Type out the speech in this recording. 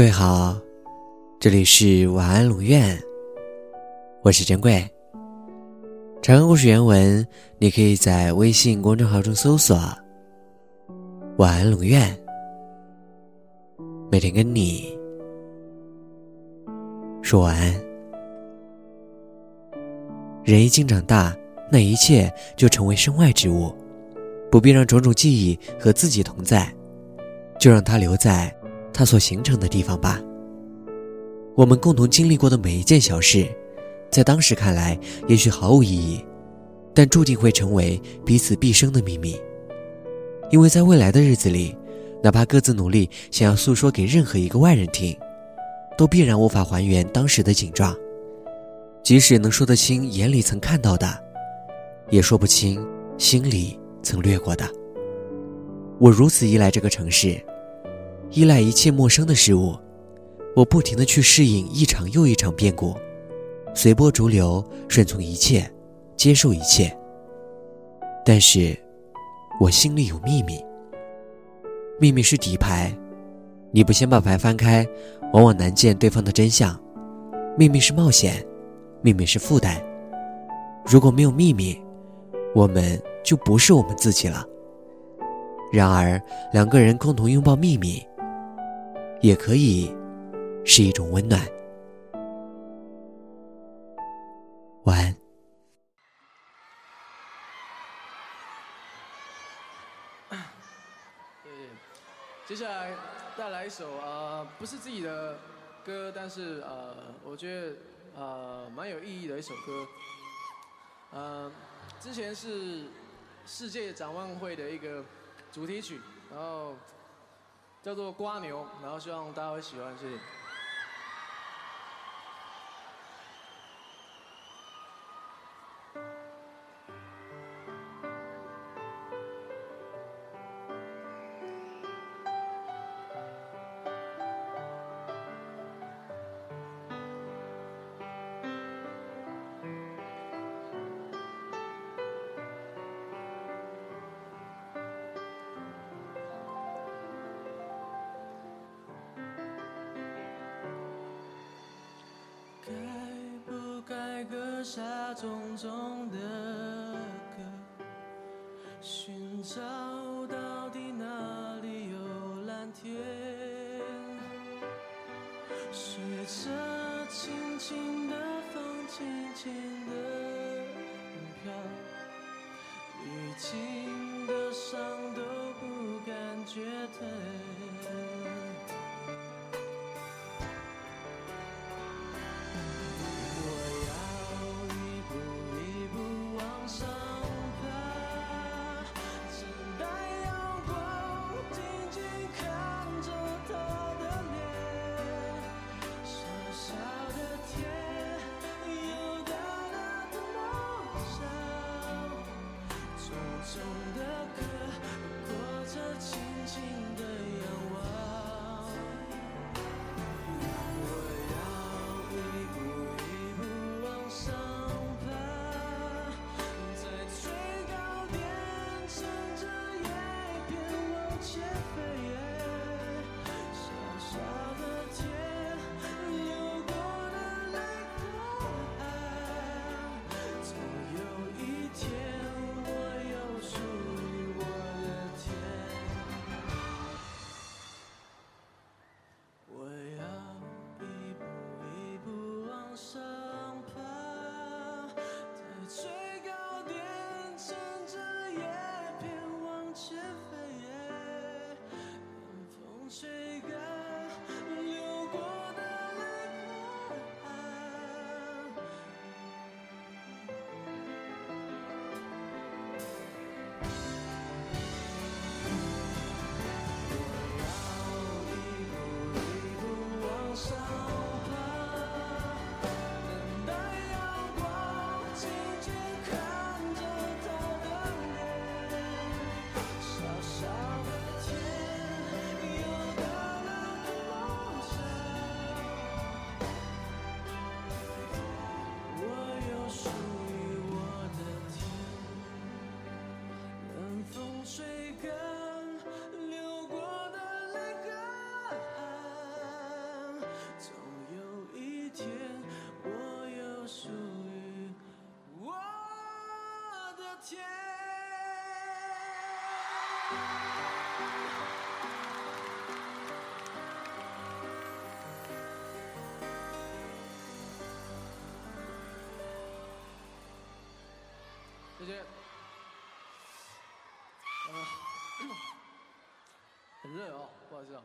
各位好，这里是晚安龙院，我是珍贵。长安故事原文，你可以在微信公众号中搜索“晚安龙院”，每天跟你说晚安。人一经长大，那一切就成为身外之物，不必让种种记忆和自己同在，就让它留在。它所形成的地方吧。我们共同经历过的每一件小事，在当时看来也许毫无意义，但注定会成为彼此毕生的秘密。因为在未来的日子里，哪怕各自努力想要诉说给任何一个外人听，都必然无法还原当时的景状。即使能说得清眼里曾看到的，也说不清心里曾掠过的。我如此依赖这个城市。依赖一切陌生的事物，我不停的去适应一场又一场变故，随波逐流，顺从一切，接受一切。但是，我心里有秘密。秘密是底牌，你不先把牌翻开，往往难见对方的真相。秘密是冒险，秘密是负担。如果没有秘密，我们就不是我们自己了。然而，两个人共同拥抱秘密。也可以是一种温暖。晚安。接下来带来一首呃，不是自己的歌，但是呃，我觉得呃蛮有意义的一首歌。呃，之前是世界展望会的一个主题曲，然后。叫做瓜牛，然后希望大家会喜欢，谢谢。下重重的歌，寻找到底哪里有蓝天？随着轻轻的风，轻轻的飘，已经吹干流过的泪和。总有一天，我有属于我的天。谢谢。很热哦，不好意思啊。